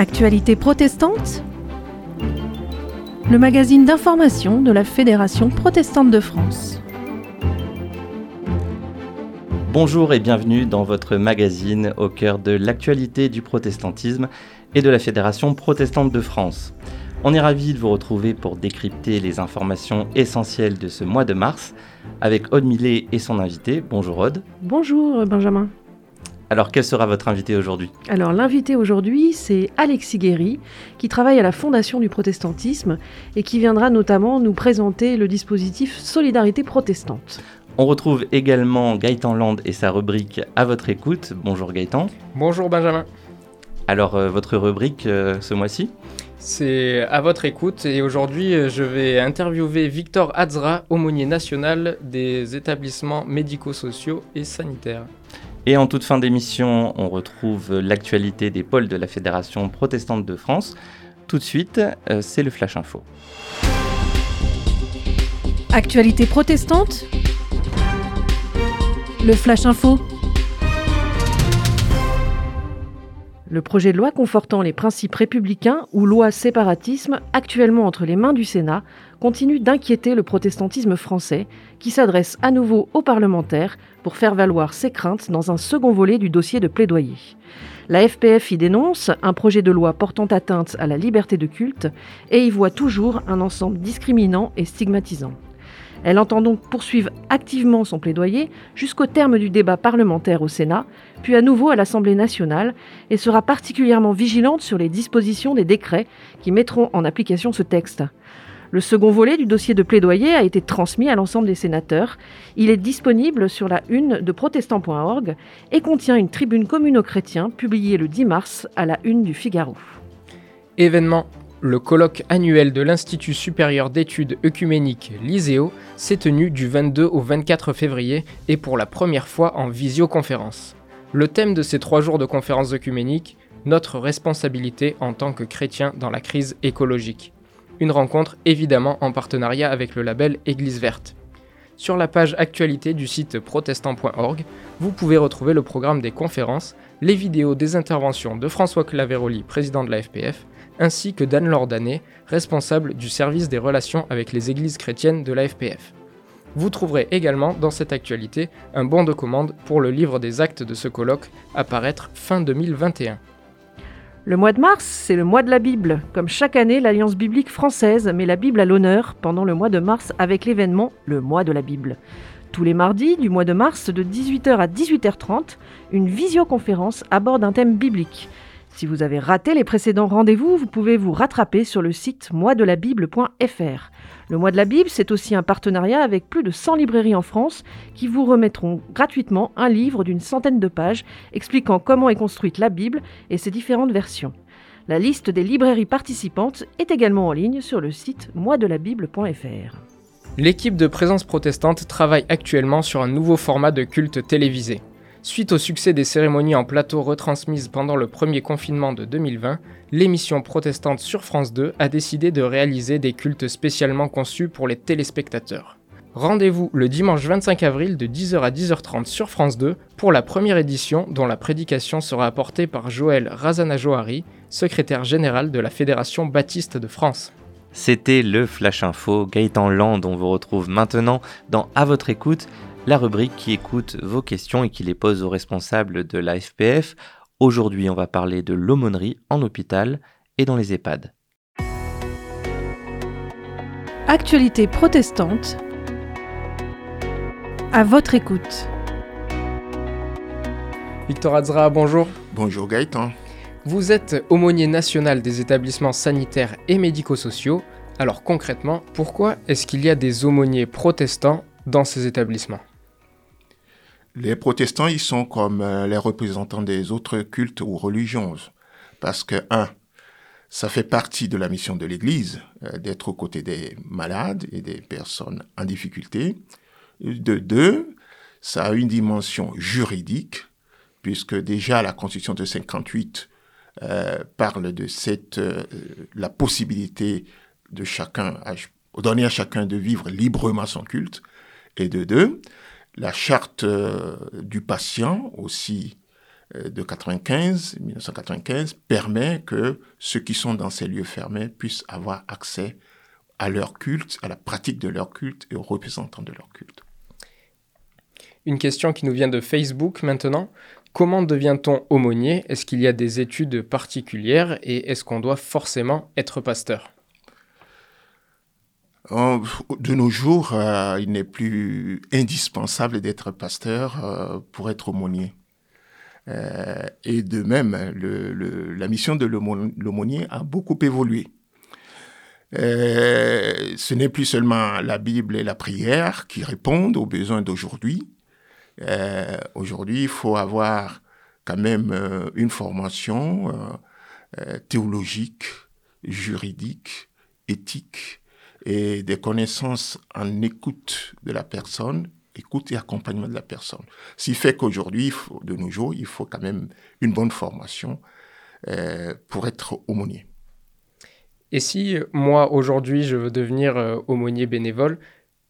Actualité protestante Le magazine d'information de la Fédération protestante de France. Bonjour et bienvenue dans votre magazine au cœur de l'actualité du protestantisme et de la Fédération protestante de France. On est ravis de vous retrouver pour décrypter les informations essentielles de ce mois de mars avec Aude Millet et son invité. Bonjour Aude. Bonjour Benjamin. Alors, quel sera votre invité aujourd'hui Alors, l'invité aujourd'hui, c'est Alexis Guéry, qui travaille à la Fondation du protestantisme et qui viendra notamment nous présenter le dispositif Solidarité protestante. On retrouve également Gaëtan Land et sa rubrique À votre écoute. Bonjour Gaëtan. Bonjour Benjamin. Alors, euh, votre rubrique euh, ce mois-ci C'est à votre écoute et aujourd'hui euh, je vais interviewer Victor Azra, aumônier national des établissements médico-sociaux et sanitaires. Et en toute fin d'émission, on retrouve l'actualité des pôles de la Fédération protestante de France. Tout de suite, euh, c'est le Flash Info. Actualité protestante Le Flash Info Le projet de loi confortant les principes républicains ou loi séparatisme actuellement entre les mains du Sénat continue d'inquiéter le protestantisme français qui s'adresse à nouveau aux parlementaires pour faire valoir ses craintes dans un second volet du dossier de plaidoyer. La FPF y dénonce un projet de loi portant atteinte à la liberté de culte et y voit toujours un ensemble discriminant et stigmatisant. Elle entend donc poursuivre activement son plaidoyer jusqu'au terme du débat parlementaire au Sénat, puis à nouveau à l'Assemblée nationale, et sera particulièrement vigilante sur les dispositions des décrets qui mettront en application ce texte. Le second volet du dossier de plaidoyer a été transmis à l'ensemble des sénateurs. Il est disponible sur la une de protestant.org et contient une tribune communo-chrétien publiée le 10 mars à la une du Figaro. Le colloque annuel de l'Institut supérieur d'études œcuméniques l'ISEO s'est tenu du 22 au 24 février et pour la première fois en visioconférence. Le thème de ces trois jours de conférences œcuméniques, notre responsabilité en tant que chrétiens dans la crise écologique. Une rencontre évidemment en partenariat avec le label Église verte. Sur la page actualité du site protestant.org, vous pouvez retrouver le programme des conférences, les vidéos des interventions de François Claveroli, président de la FPF, ainsi que d'Anne Lordanet, responsable du service des relations avec les églises chrétiennes de la FPF. Vous trouverez également dans cette actualité un bon de commande pour le livre des actes de ce colloque à paraître fin 2021. Le mois de mars, c'est le mois de la Bible. Comme chaque année, l'Alliance biblique française met la Bible à l'honneur pendant le mois de mars avec l'événement Le mois de la Bible. Tous les mardis du mois de mars, de 18h à 18h30, une visioconférence aborde un thème biblique. Si vous avez raté les précédents rendez-vous, vous pouvez vous rattraper sur le site moisdelabible.fr. Le mois de la Bible, c'est aussi un partenariat avec plus de 100 librairies en France qui vous remettront gratuitement un livre d'une centaine de pages expliquant comment est construite la Bible et ses différentes versions. La liste des librairies participantes est également en ligne sur le site moisdelabible.fr. L'équipe de Présence protestante travaille actuellement sur un nouveau format de culte télévisé. Suite au succès des cérémonies en plateau retransmises pendant le premier confinement de 2020, l'émission protestante sur France 2 a décidé de réaliser des cultes spécialement conçus pour les téléspectateurs. Rendez-vous le dimanche 25 avril de 10h à 10h30 sur France 2 pour la première édition dont la prédication sera apportée par Joël Razana-Johari, secrétaire général de la Fédération baptiste de France. C'était le Flash Info. Gaëtan Land, on vous retrouve maintenant dans À votre écoute la rubrique qui écoute vos questions et qui les pose aux responsables de la FPF. Aujourd'hui, on va parler de l'aumônerie en hôpital et dans les EHPAD. Actualité protestante. À votre écoute. Victor Azra, bonjour. Bonjour Gaëtan. Vous êtes aumônier national des établissements sanitaires et médico-sociaux. Alors concrètement, pourquoi est-ce qu'il y a des aumôniers protestants dans ces établissements? Les protestants, ils sont comme euh, les représentants des autres cultes ou religions. Parce que, un, ça fait partie de la mission de l'Église euh, d'être aux côtés des malades et des personnes en difficulté. De deux, ça a une dimension juridique, puisque déjà la Constitution de 58 euh, parle de cette, la possibilité de chacun, donner à chacun de vivre librement son culte. Et de deux, la charte euh, du patient aussi de 95, 1995, permet que ceux qui sont dans ces lieux fermés puissent avoir accès à leur culte, à la pratique de leur culte et aux représentants de leur culte. Une question qui nous vient de Facebook maintenant. Comment devient-on aumônier? Est-ce qu'il y a des études particulières et est-ce qu'on doit forcément être pasteur? De nos jours, euh, il n'est plus indispensable d'être pasteur euh, pour être aumônier. Euh, et de même, la mission de l'aumônier a beaucoup évolué. ce n'est plus seulement la Bible et la prière qui répondent aux besoins d'aujourd'hui. Aujourd'hui, il faut avoir quand même une formation théologique, juridique, éthique, et des connaissances en écoute de la personne, écoute et accompagnement de la personne. Ce qui fait qu'aujourd'hui, de nos jours, il faut quand même une bonne formation euh, pour être aumônier. Et si moi, aujourd'hui, je veux devenir euh, aumônier bénévole,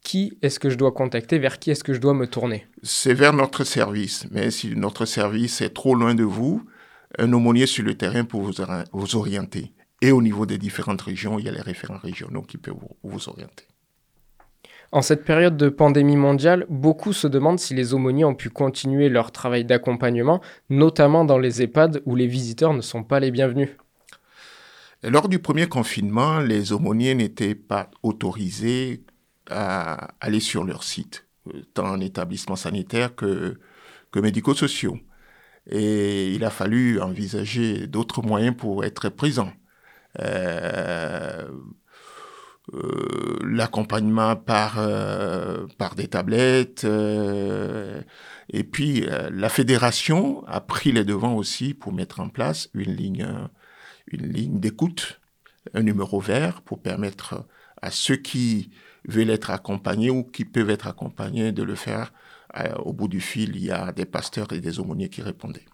qui est-ce que je dois contacter? Vers qui est-ce que je dois me tourner? C'est vers notre service. Mais si notre service est trop loin de vous, un aumônier sur le terrain pour vous orienter. Et au niveau des différentes régions, il y a les référents régionaux qui peuvent vous, orienter. En cette période de pandémie mondiale, beaucoup se demandent si les aumôniers ont pu continuer leur travail d'accompagnement, notamment dans les EHPAD où les visiteurs ne sont pas les bienvenus. Lors du premier confinement, les aumôniers n'étaient pas autorisés à aller sur leur site, tant en établissement sanitaire que, que médico-sociaux. Et il a fallu envisager d'autres moyens pour être présents. Euh, euh, l'accompagnement par, euh, par des tablettes. et puis, la fédération a pris les devants aussi pour mettre en place une ligne, une ligne d'écoute, un numéro vert pour permettre à ceux qui veulent être accompagnés ou qui peuvent être accompagnés de le faire. au bout du fil, il y a des pasteurs et des aumôniers qui répondaient.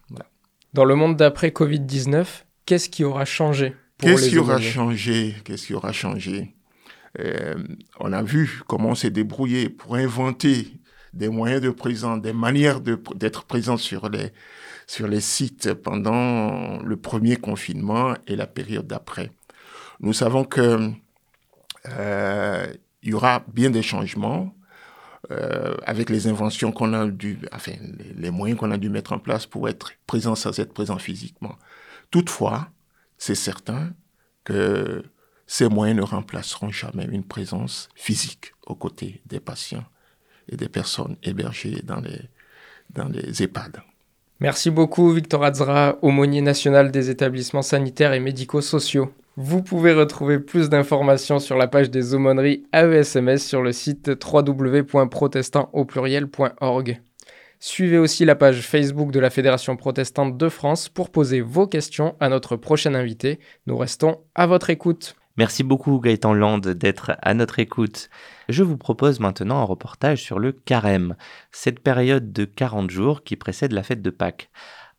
Dans le monde d'après Covid-19, qu'est-ce qui aura changé? Qu'est-ce qui aura changé? Qu'est-ce qui aura changé? On a vu comment on s'est débrouillé pour inventer des moyens de présence, des manières d'être présent sur les, sur les sites pendant le premier confinement et la période d'après. Nous savons que euh, il y aura bien des changements euh, avec les inventions qu'on a dû, enfin, les, les moyens qu'on a dû mettre en place pour être présent sans être présent physiquement. Toutefois, c'est certain que ces moyens ne remplaceront jamais une présence physique aux côtés des patients et des personnes hébergées dans les, dans les EHPAD. Merci beaucoup Victor Azra, aumônier national des établissements sanitaires et médico-sociaux. Vous pouvez retrouver plus d'informations sur la page des aumôneries AESMS sur le site www.protestantaupluriel.org. Suivez aussi la page Facebook de la Fédération protestante de France pour poser vos questions à notre prochain invité. Nous restons à votre écoute. Merci beaucoup Gaëtan Land d'être à notre écoute. Je vous propose maintenant un reportage sur le carême, cette période de 40 jours qui précède la fête de Pâques.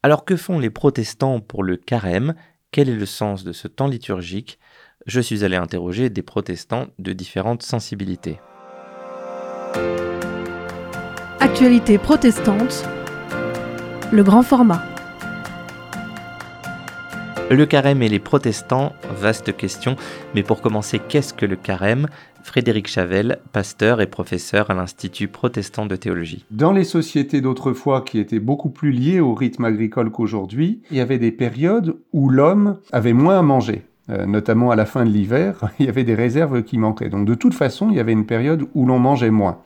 Alors que font les protestants pour le carême? Quel est le sens de ce temps liturgique? Je suis allé interroger des protestants de différentes sensibilités. Actualité protestante, le grand format. Le carême et les protestants, vaste question, mais pour commencer, qu'est-ce que le carême? Frédéric Chavel, pasteur et professeur à l'Institut protestant de théologie. Dans les sociétés d'autrefois qui étaient beaucoup plus liées au rythme agricole qu'aujourd'hui, il y avait des périodes où l'homme avait moins à manger. Euh, notamment à la fin de l'hiver, il y avait des réserves qui manquaient. Donc de toute façon, il y avait une période où l'on mangeait moins.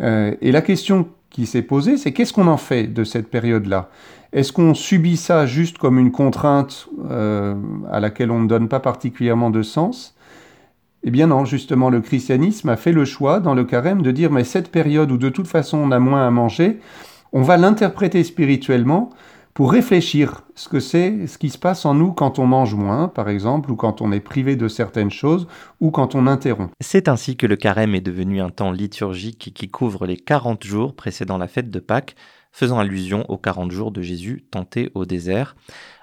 Euh, et la question qui s'est posée, c'est qu'est-ce qu'on en fait de cette période-là? Est-ce qu'on subit ça juste comme une contrainte euh, à laquelle on ne donne pas particulièrement de sens? Eh bien non, justement, le christianisme a fait le choix dans le carême de dire mais cette période où de toute façon on a moins à manger, on va l'interpréter spirituellement pour réfléchir ce que c'est, ce qui se passe en nous quand on mange moins, par exemple, ou quand on est privé de certaines choses, ou quand on interrompt. C'est ainsi que le carême est devenu un temps liturgique qui couvre les 40 jours précédant la fête de Pâques, faisant allusion aux 40 jours de Jésus tenté au désert.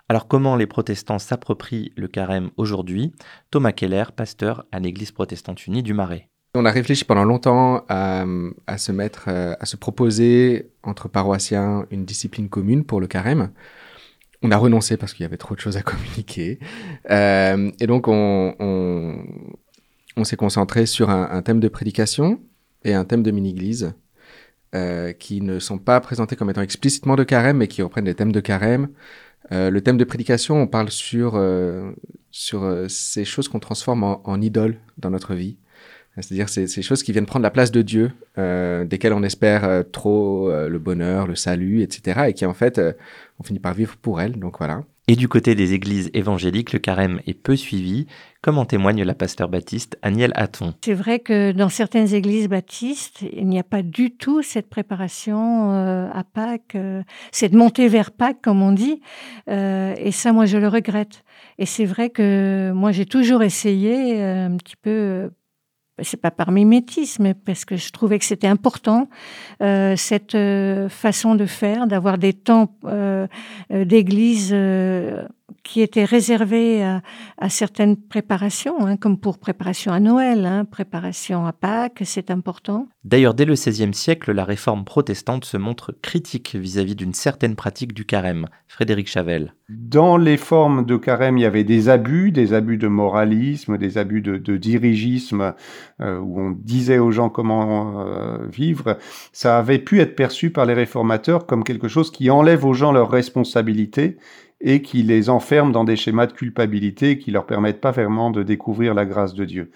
Alors comment les protestants s'approprient le carême aujourd'hui? Thomas Keller, pasteur à l'Église protestante unie du Marais. On a réfléchi pendant longtemps à, se mettre, à se proposer entre paroissiens une discipline commune pour le carême. On a renoncé parce qu'il y avait trop de choses à communiquer. et donc, on, s'est concentré sur un, thème de prédication et un thème de mini-église qui ne sont pas présentés comme étant explicitement de carême, mais qui reprennent des thèmes de carême, euh, le thème de prédication, on parle sur, euh, sur euh, ces choses qu'on transforme en, en idoles dans notre vie. C'est-à-dire ces, ces choses qui viennent prendre la place de Dieu, desquelles on espère trop le bonheur, le salut, etc. Et qui en fait, on finit par vivre pour elles. Donc voilà. Et du côté des églises évangéliques, le carême est peu suivi, comme en témoigne la pasteur baptiste Aniel Hatton? C'est vrai que dans certaines églises baptistes, il n'y a pas du tout cette préparation euh, à Pâques, euh, cette montée vers Pâques, comme on dit. Euh, et ça, moi, je le regrette. Et c'est vrai que moi, j'ai toujours essayé un petit peu c'est pas par mimétisme, mais parce que je trouvais que c'était important euh, cette euh, façon de faire, d'avoir des temps euh, d'église qui était réservé à, certaines préparations, hein, comme pour préparation à Noël, hein, préparation à Pâques, c'est important. D'ailleurs, dès le XVIe siècle, la réforme protestante se montre critique vis-à-vis d'une certaine pratique du carême. Frédéric Chavel. Dans les formes de carême, il y avait des abus, des abus de moralisme, des abus de, dirigisme, euh, où on disait aux gens comment euh, vivre. Ça avait pu être perçu par les réformateurs comme quelque chose qui enlève aux gens leurs responsabilités et qui les enferme dans des schémas de culpabilité qui leur permettent pas vraiment de découvrir la grâce de Dieu.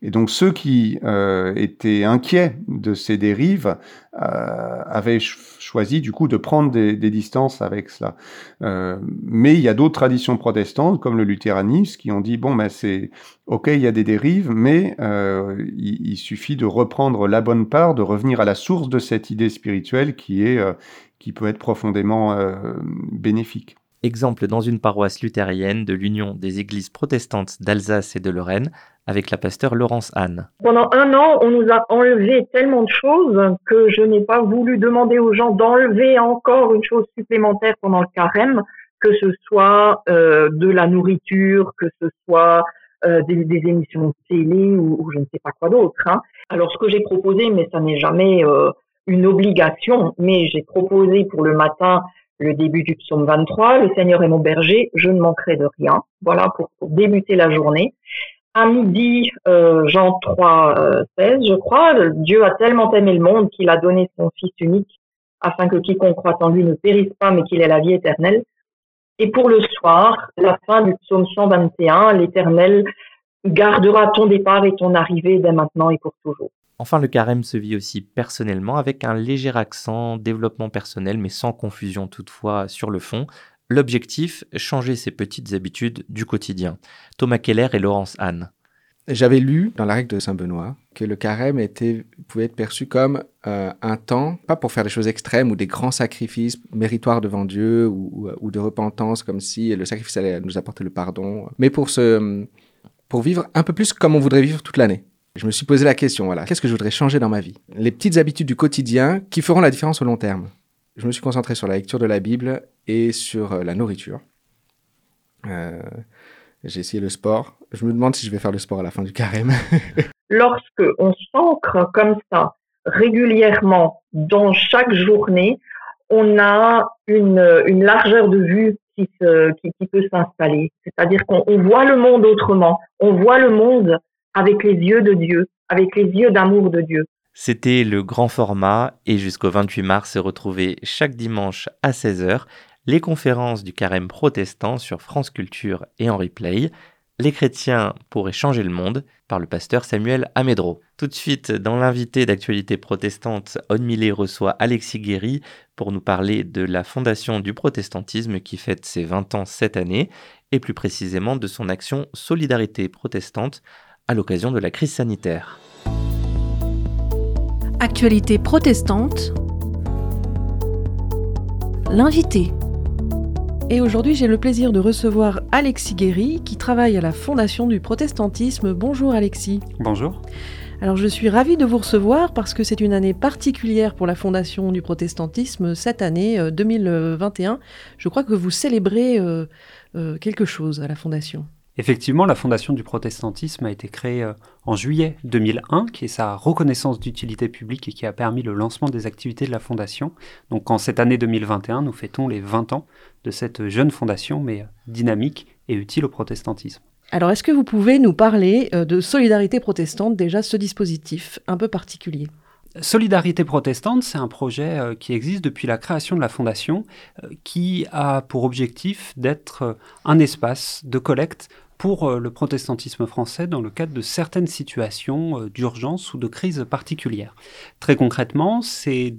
Et donc ceux qui euh, étaient inquiets de ces dérives euh, avaient choisi du coup de prendre des, des distances avec cela. Euh, mais il y a d'autres traditions protestantes comme le luthéranisme qui ont dit bon ben c'est ok il y a des dérives mais euh, il, il, suffit de reprendre la bonne part, de revenir à la source de cette idée spirituelle qui est euh, qui peut être profondément euh, bénéfique. Exemple dans une paroisse luthérienne de l'Union des églises protestantes d'Alsace et de Lorraine avec la pasteur Laurence Anne. Pendant un an, on nous a enlevé tellement de choses que je n'ai pas voulu demander aux gens d'enlever encore une chose supplémentaire pendant le carême, que ce soit euh, de la nourriture, que ce soit euh, des, émissions télé ou, je ne sais pas quoi d'autre. Hein. Alors ce que j'ai proposé, mais ça n'est jamais euh, une obligation, mais j'ai proposé pour le matin le début du psaume 23, le Seigneur est mon berger, je ne manquerai de rien. Voilà pour, débuter la journée. À midi, euh, Jean 3, 16, euh, je crois, Dieu a tellement aimé le monde qu'il a donné son Fils unique afin que quiconque croit en lui ne périsse pas mais qu'il ait la vie éternelle. Et pour le soir, la fin du psaume 121, l'Éternel gardera ton départ et ton arrivée dès maintenant et pour toujours. Enfin, le carême se vit aussi personnellement avec un léger accent développement personnel, mais sans confusion toutefois sur le fond. L'objectif, changer ses petites habitudes du quotidien. Thomas Keller et Laurence Anne. J'avais lu dans la règle de Saint-Benoît que le carême pouvait être perçu comme euh, un temps, pas pour faire des choses extrêmes ou des grands sacrifices méritoires devant Dieu ou, de repentance, comme si le sacrifice allait nous apporter le pardon, mais pour, pour vivre un peu plus comme on voudrait vivre toute l'année. Je me suis posé la question, voilà, qu'est-ce que je voudrais changer dans ma vie? Les petites habitudes du quotidien qui feront la différence au long terme. Je me suis concentré sur la lecture de la Bible et sur euh, la nourriture. Euh, j'ai essayé le sport. Je me demande si je vais faire le sport à la fin du carême. Lorsque on s'ancre comme ça régulièrement dans chaque journée, on a une, largeur de vue qui peut s'installer. C'est-à-dire qu'on voit le monde autrement. On voit le monde avec les yeux de Dieu, avec les yeux d'amour de Dieu. C'était le grand format et jusqu'au 28 mars se retrouver chaque dimanche à 16h les conférences du carême protestant sur France Culture et en replay. Les chrétiens pourraient changer le monde par le pasteur Samuel Amedro. Tout de suite, dans l'invité d'actualité protestante, On reçoit Alexis Guéry pour nous parler de la fondation du protestantisme qui fête ses 20 ans cette année et plus précisément de son action Solidarité protestante à l'occasion de la crise sanitaire. Actualité protestante. L'invité. Et aujourd'hui, j'ai le plaisir de recevoir Alexis Guéry, qui travaille à la Fondation du protestantisme. Bonjour Alexis. Bonjour. Alors je suis ravie de vous recevoir parce que c'est une année particulière pour la Fondation du protestantisme, cette année 2021. Euh, je crois que vous célébrez euh, euh, quelque chose à la Fondation. Effectivement, la Fondation du protestantisme a été créée euh, en juillet 2001, qui est sa reconnaissance d'utilité publique et qui a permis le lancement des activités de la Fondation. Donc en cette année 2021, nous fêtons les 20 ans de cette jeune fondation, mais dynamique et utile au protestantisme. Alors est-ce que vous pouvez nous parler de Solidarité protestante, déjà ce dispositif un peu particulier? Solidarité protestante, c'est un projet euh, qui existe depuis la création de la Fondation, euh, qui a pour objectif d'être euh, un espace de collecte pour le protestantisme français dans le cadre de certaines situations d'urgence ou de crise particulière. Très concrètement, c'est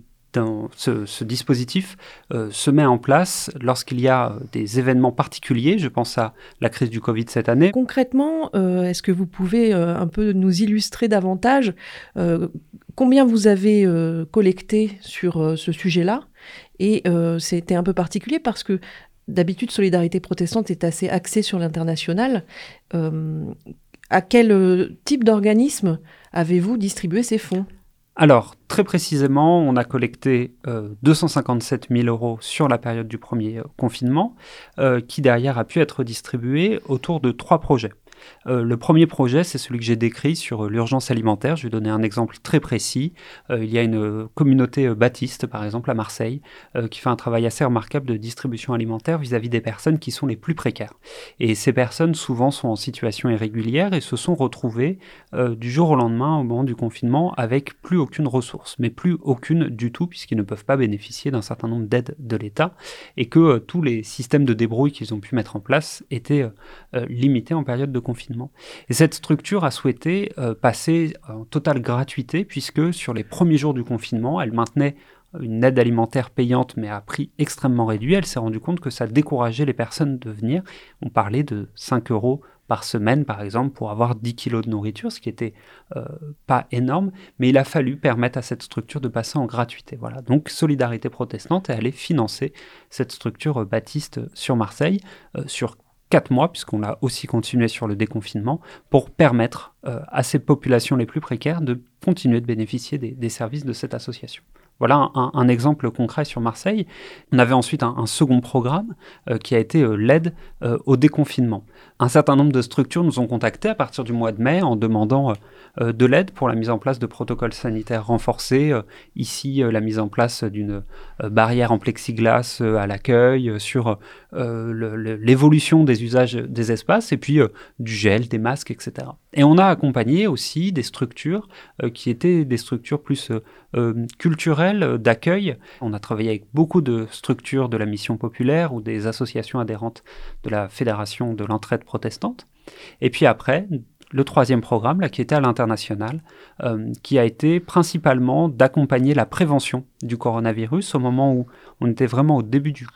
ce, dispositif se met en place lorsqu'il y a des événements particuliers. Je pense à la crise du Covid cette année. Concrètement, est-ce que vous pouvez un peu nous illustrer davantage combien vous avez euh, collecté sur euh, ce sujet-là? Et euh, c'était un peu particulier parce que d'habitude, Solidarité protestante est assez axée sur l'international. à quel type d'organisme avez-vous distribué ces fonds? Alors, très précisément, on a collecté 257 000 euros sur la période du premier confinement, qui derrière a pu être distribué autour de trois projets. Euh, le premier projet, c'est celui que j'ai décrit sur euh, l'urgence alimentaire. Je vais donner un exemple très précis. Euh, il y a une communauté baptiste, par exemple, à Marseille, qui fait un travail assez remarquable de distribution alimentaire vis-à-vis des personnes qui sont les plus précaires. Et ces personnes, souvent, sont en situation irrégulière et se sont retrouvées du jour au lendemain, au moment du confinement, avec plus aucune ressource, mais plus aucune du tout, puisqu'ils ne peuvent pas bénéficier d'un certain nombre d'aides de l'État, et que tous les systèmes de débrouille qu'ils ont pu mettre en place étaient limités en période de confinement. Et cette structure a souhaité euh, passer en totale gratuité puisque sur les premiers jours du confinement, elle maintenait une aide alimentaire payante mais à prix extrêmement réduit. Elle s'est rendue compte que ça décourageait les personnes de venir. On parlait de 5 euros par semaine, par exemple, pour avoir 10 kilos de nourriture, ce qui n'était euh, pas énorme, mais il a fallu permettre à cette structure de passer en gratuité. Voilà. Donc Solidarité protestante est allée financer cette structure baptiste sur Marseille euh, sur quatre mois, puisqu'on a aussi continué sur le déconfinement, pour permettre euh, à ces populations les plus précaires de continuer de bénéficier des, services de cette association. Voilà un, exemple concret sur Marseille. On avait ensuite un, second programme euh, qui a été euh, l'aide au déconfinement. Un certain nombre de structures nous ont contactés à partir du mois de mai en demandant de l'aide pour la mise en place de protocoles sanitaires renforcés. Euh, ici, euh, la mise en place d'une barrière en plexiglas à l'accueil, sur l'évolution des usages des espaces, et puis du gel, des masques, etc. Et on a accompagné aussi des structures qui étaient des structures plus culturelles d'accueil. On a travaillé avec beaucoup de structures de la mission populaire ou des associations adhérentes de la Fédération de l'entraide protestante. Et puis après, le troisième programme, là, qui était à l'international, euh, qui a été principalement d'accompagner la prévention du coronavirus au moment où on était vraiment au début du,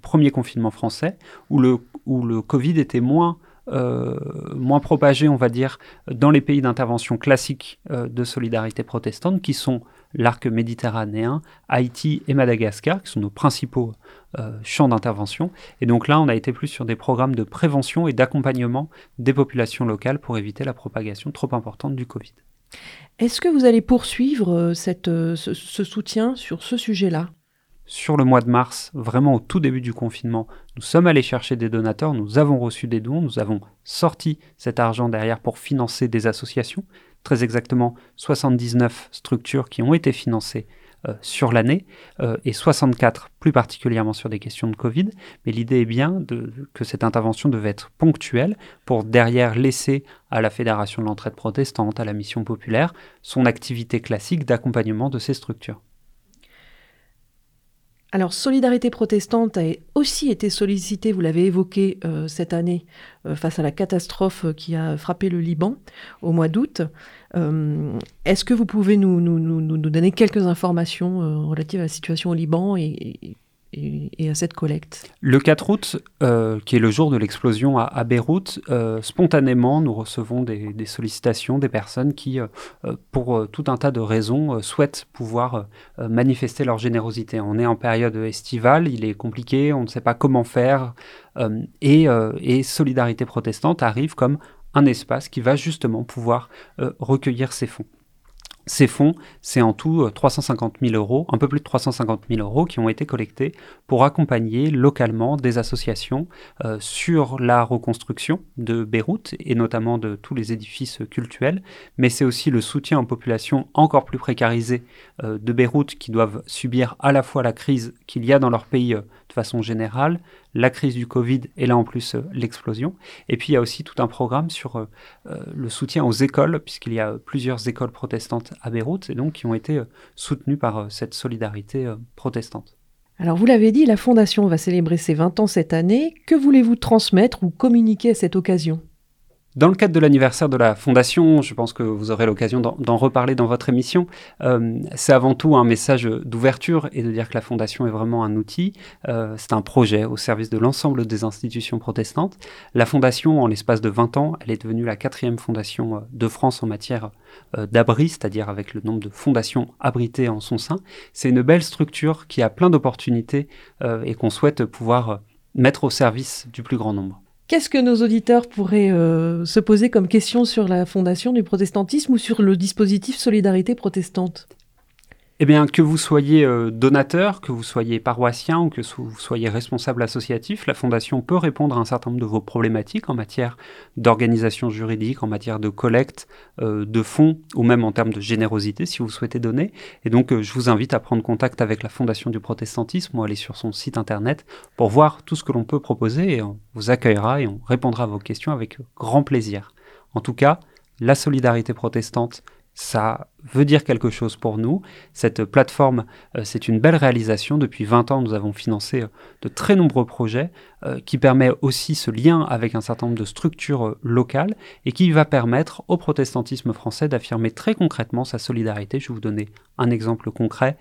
premier confinement français, où le, où le Covid était moins euh, moins propagé, on va dire, dans les pays d'intervention classiques euh, de solidarité protestante, qui sont l'arc méditerranéen, Haïti et Madagascar, qui sont nos principaux euh, champs d'intervention. Et donc là, on a été plus sur des programmes de prévention et d'accompagnement des populations locales pour éviter la propagation trop importante du Covid. Est-ce que vous allez poursuivre cette, ce soutien sur ce sujet-là? Sur le mois de mars, vraiment au tout début du confinement, nous sommes allés chercher des donateurs, nous avons reçu des dons, nous avons sorti cet argent derrière pour financer des associations, très exactement 79 structures qui ont été financées euh, sur l'année euh, et 64 plus particulièrement sur des questions de Covid. Mais l'idée est bien que cette intervention devait être ponctuelle pour derrière laisser à la Fédération de l'entraide protestante, à la mission populaire, son activité classique d'accompagnement de ces structures. Alors, Solidarité protestante a aussi été sollicitée, vous l'avez évoqué euh, cette année, euh, face à la catastrophe qui a frappé le Liban au mois d'août. Euh, est-ce que vous pouvez nous, donner quelques informations relatives à la situation au Liban et, à cette collecte Le 4 août, euh, qui est le jour de l'explosion à, Beyrouth, euh, spontanément, nous recevons des, sollicitations des personnes qui, euh, pour tout un tas de raisons, souhaitent pouvoir manifester leur générosité. On est en période estivale, il est compliqué, on ne sait pas comment faire, et, et Solidarité protestante arrive comme un espace qui va justement pouvoir recueillir ces fonds. Ces fonds, c'est en tout 350 euh, 000 euros, un peu plus de 350 000 euros qui ont été collectés pour accompagner localement des associations euh, sur la reconstruction de Beyrouth et notamment de tous les édifices cultuels. Mais c'est aussi le soutien aux populations encore plus précarisées euh, de Beyrouth qui doivent subir à la fois la crise qu'il y a dans leur pays façon générale, la crise du Covid et là en plus euh, l'explosion. Et puis il y a aussi tout un programme sur euh, euh, le soutien aux écoles, puisqu'il y a plusieurs écoles protestantes à Beyrouth et donc qui ont été soutenues par cette solidarité protestante. Alors vous l'avez dit, la Fondation va célébrer ses 20 ans cette année. Que voulez-vous transmettre ou communiquer à cette occasion? Dans le cadre de l'anniversaire de la Fondation, je pense que vous aurez l'occasion d'en reparler dans votre émission, euh, c'est avant tout un message d'ouverture et de dire que la Fondation est vraiment un outil, euh, c'est un projet au service de l'ensemble des institutions protestantes. La Fondation, en l'espace de 20 ans, elle est devenue la quatrième fondation euh, de France en matière d'abri, c'est-à-dire avec le nombre de fondations abritées en son sein. C'est une belle structure qui a plein d'opportunités et qu'on souhaite pouvoir mettre au service du plus grand nombre. Qu'est-ce que nos auditeurs pourraient euh, se poser comme question sur la fondation du protestantisme ou sur le dispositif Solidarité protestante? Eh bien, que vous soyez euh, donateur, que vous soyez paroissien ou que vous soyez responsable associatif, la Fondation peut répondre à un certain nombre de vos problématiques en matière d'organisation juridique, en matière de collecte euh, de fonds ou même en termes de générosité si vous souhaitez donner. Et donc, euh, je vous invite à prendre contact avec la Fondation du protestantisme ou aller sur son site internet pour voir tout ce que l'on peut proposer et on vous accueillera et on répondra à vos questions avec grand plaisir. En tout cas, la solidarité protestante ça veut dire quelque chose pour nous. Cette plateforme, euh, c'est une belle réalisation. Depuis 20 ans, nous avons financé euh, de très nombreux projets euh, qui permet aussi ce lien avec un certain nombre de structures locales et qui va permettre au protestantisme français d'affirmer très concrètement sa solidarité. Je vais vous donner un exemple concret.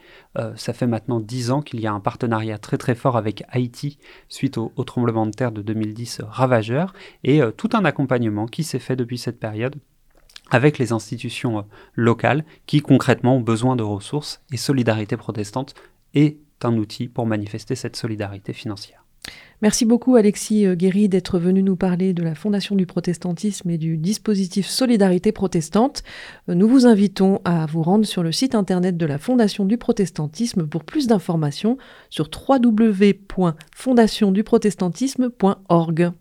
ça fait maintenant 10 ans qu'il y a un partenariat très très fort avec Haïti suite au, au tremblement de terre de 2010 ravageur et tout un accompagnement qui s'est fait depuis cette période avec les institutions euh, locales qui concrètement ont besoin de ressources et Solidarité protestante est un outil pour manifester cette solidarité financière. Merci beaucoup Alexis euh, Guéry d'être venu nous parler de la Fondation du protestantisme et du dispositif Solidarité protestante. Euh, nous vous invitons à vous rendre sur le site internet de la Fondation du protestantisme pour plus d'informations sur www.fondationduprotestantisme.org.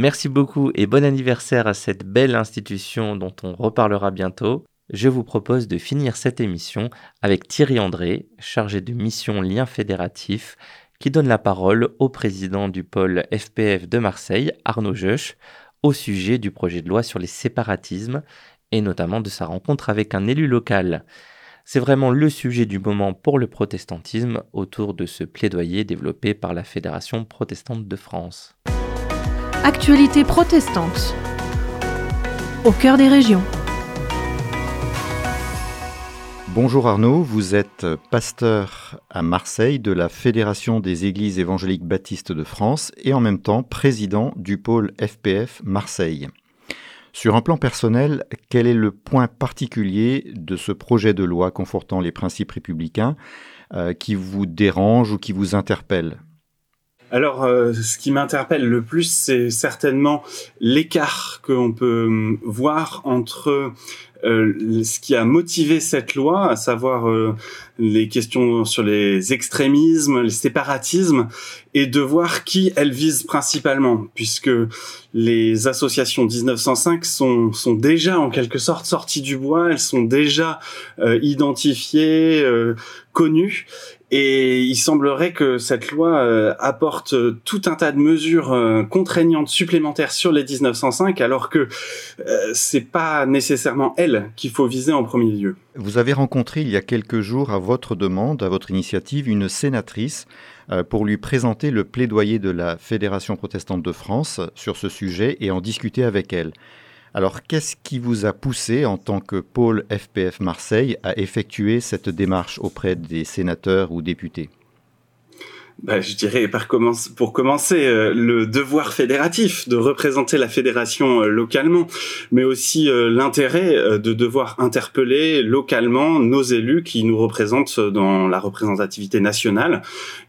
Merci beaucoup et bon anniversaire à cette belle institution dont on reparlera bientôt. Je vous propose de finir cette émission avec Thierry André, chargé de mission lien fédératif, qui donne la parole au président du pôle FPF de Marseille, Arnaud Jeuch, au sujet du projet de loi sur les séparatismes et notamment de sa rencontre avec un élu local. C'est vraiment le sujet du moment pour le protestantisme autour de ce plaidoyer développé par la Fédération protestante de France. Actualité protestante. Au cœur des régions. Bonjour Arnaud, vous êtes pasteur à Marseille de la Fédération des Églises évangéliques baptistes de France et en même temps président du pôle FPF Marseille. Sur un plan personnel, quel est le point particulier de ce projet de loi confortant les principes républicains euh, qui vous dérange ou qui vous interpelle? Alors, euh, ce qui m'interpelle le plus, c'est certainement l'écart qu'on peut hum, voir entre euh, ce qui a motivé cette loi, à savoir euh, les questions sur les extrémismes, les séparatismes, et de voir qui elle vise principalement, puisque les associations 1905 sont, sont déjà en quelque sorte sorties du bois, elles sont déjà identifiées, connues, et il semblerait que cette loi euh, apporte tout un tas de mesures euh, contraignantes supplémentaires sur les 1905, alors que euh, c'est pas nécessairement elle qu'il faut viser en premier lieu. Vous avez rencontré il y a quelques jours, à votre demande, à votre initiative, une sénatrice pour lui présenter le plaidoyer de la Fédération protestante de France sur ce sujet et en discuter avec elle. Alors, qu'est-ce qui vous a poussé, en tant que pôle FPF Marseille, à effectuer cette démarche auprès des sénateurs ou députés? Bah, je dirais pour commencer euh, le devoir fédératif de représenter la fédération euh, localement, mais aussi euh, l'intérêt de devoir interpeller localement nos élus qui nous représentent dans la représentativité nationale.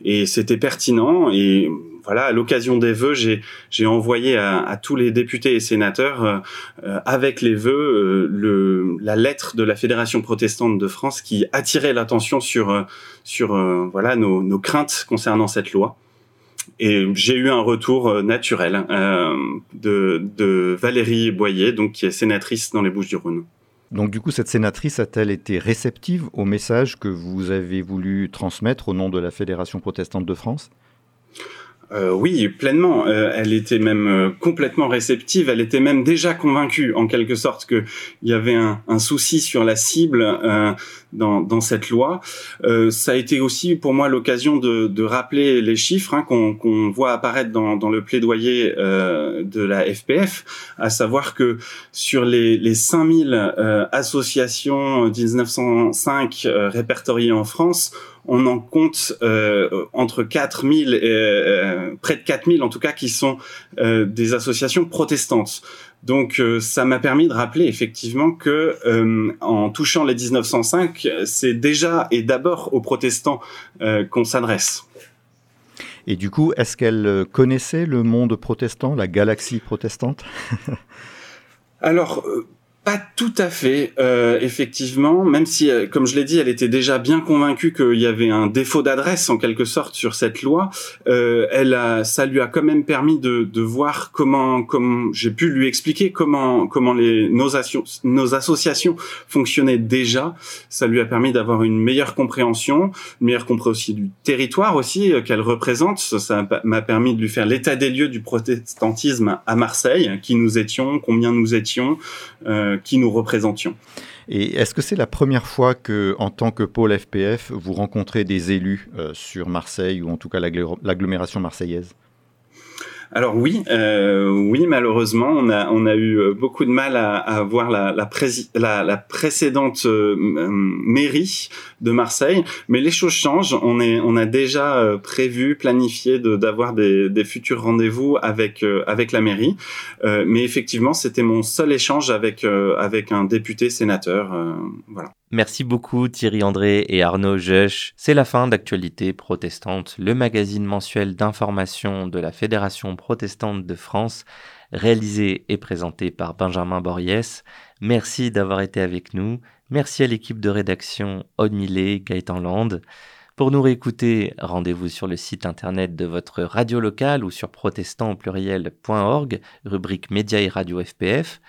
Et c'était pertinent et voilà, à l'occasion des vœux, j'ai envoyé à, tous les députés et sénateurs avec les vœux le la lettre de la Fédération protestante de France qui attirait l'attention sur nos, craintes concernant cette loi. Et j'ai eu un retour naturel euh, de, de Valérie Boyer, donc qui est sénatrice dans les Bouches-du-Rhône. Donc du coup, cette sénatrice a-t-elle été réceptive au message que vous avez voulu transmettre au nom de la Fédération protestante de France? Euh, oui, pleinement. Euh, elle était même euh, complètement réceptive. Elle était même déjà convaincue, en quelque sorte, qu'il y avait un, souci sur la cible dans, dans, cette loi. ça a été aussi pour moi l'occasion de, de, rappeler les chiffres hein, qu'on voit apparaître dans, dans le plaidoyer de la FPF, à savoir que sur les, les 5000 associations 1905 répertoriées en France, on en compte euh, entre 4000 et euh, près de 4000 en tout cas qui sont euh, des associations protestantes. Donc ça m'a permis de rappeler effectivement que en touchant les 1905, c'est déjà et d'abord aux protestants qu'on s'adresse. Et du coup, est-ce qu'elle connaissait le monde protestant, la galaxie protestante? Alors, pas tout à fait, euh, effectivement, même si, euh, comme je l'ai dit, elle était déjà bien convaincue qu'il y avait un défaut d'adresse en quelque sorte sur cette loi. Euh, elle a, ça lui a quand même permis de, de voir comment, comme j'ai pu lui expliquer comment comment les nos, nos associations fonctionnaient déjà. Ça lui a permis d'avoir une meilleure compréhension, une meilleure compréhension du territoire aussi euh, qu'elle représente. Ça m'a permis de lui faire l'état des lieux du protestantisme à Marseille, qui nous étions, combien nous étions. Euh, qui nous représentions. Et est-ce que c'est la première fois que, en tant que pôle FPF, vous rencontrez des élus euh, sur Marseille ou en tout cas l'agglomération marseillaise? Alors oui, euh, oui, malheureusement, on a on a eu euh, beaucoup de mal à, à voir la la, la, la précédente euh, mairie de Marseille, mais les choses changent. On est on a déjà prévu, planifié d'avoir des, des futurs rendez-vous avec avec la mairie, mais effectivement, c'était mon seul échange avec avec un député sénateur, voilà. Merci beaucoup Thierry André et Arnaud Jeuch. C'est la fin d'Actualité protestante, le magazine mensuel d'information de la Fédération protestante de France, réalisé et présenté par Benjamin Boriès. Merci d'avoir été avec nous. Merci à l'équipe de rédaction Aude Millet, Gaëtan Land. Pour nous réécouter, rendez-vous sur le site internet de votre radio locale ou sur protestantpluriel.org, rubrique Média et Radio FPF.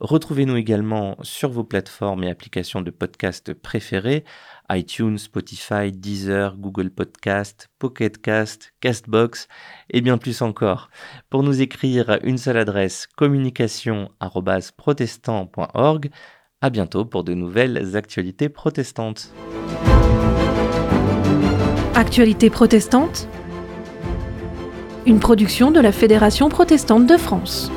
Retrouvez-nous également sur vos plateformes et applications de podcast préférées, iTunes, Spotify, Deezer, Google Podcast, Pocket Cast, Castbox et bien plus encore. Pour nous écrire une seule adresse communication@protestant.org. À bientôt pour de nouvelles actualités protestantes. Actualité protestante Une production de la Fédération protestante de France.